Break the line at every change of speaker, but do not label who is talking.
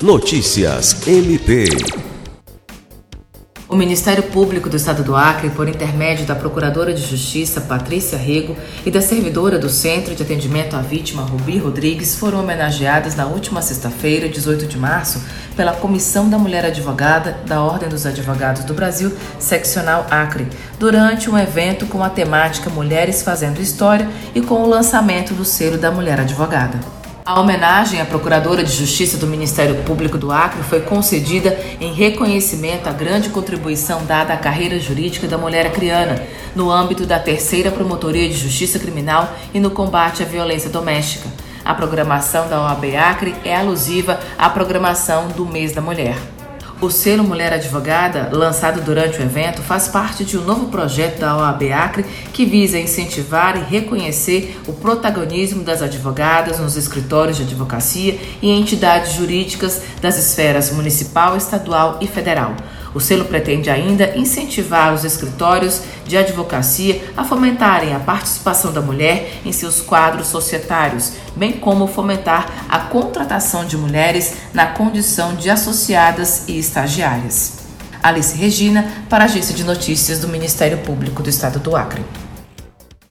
Notícias MP.
O Ministério Público do Estado do Acre, por intermédio da Procuradora de Justiça Patrícia Rego e da servidora do Centro de Atendimento à Vítima Rubi Rodrigues, foram homenageadas na última sexta-feira, 18 de março, pela Comissão da Mulher Advogada da Ordem dos Advogados do Brasil, seccional Acre, durante um evento com a temática Mulheres Fazendo História e com o lançamento do selo da Mulher Advogada. A homenagem à Procuradora de Justiça do Ministério Público do Acre foi concedida em reconhecimento à grande contribuição dada à carreira jurídica da mulher acriana, no âmbito da Terceira Promotoria de Justiça Criminal e no combate à violência doméstica. A programação da OAB Acre é alusiva à programação do Mês da Mulher. O selo Mulher Advogada, lançado durante o evento, faz parte de um novo projeto da OAB Acre que visa incentivar e reconhecer o protagonismo das advogadas nos escritórios de advocacia e entidades jurídicas das esferas municipal, estadual e federal. O selo pretende ainda incentivar os escritórios de advocacia a fomentarem a participação da mulher em seus quadros societários, bem como fomentar a contratação de mulheres na condição de associadas e estagiárias. Alice Regina, para a Agência de Notícias do Ministério Público do Estado do Acre.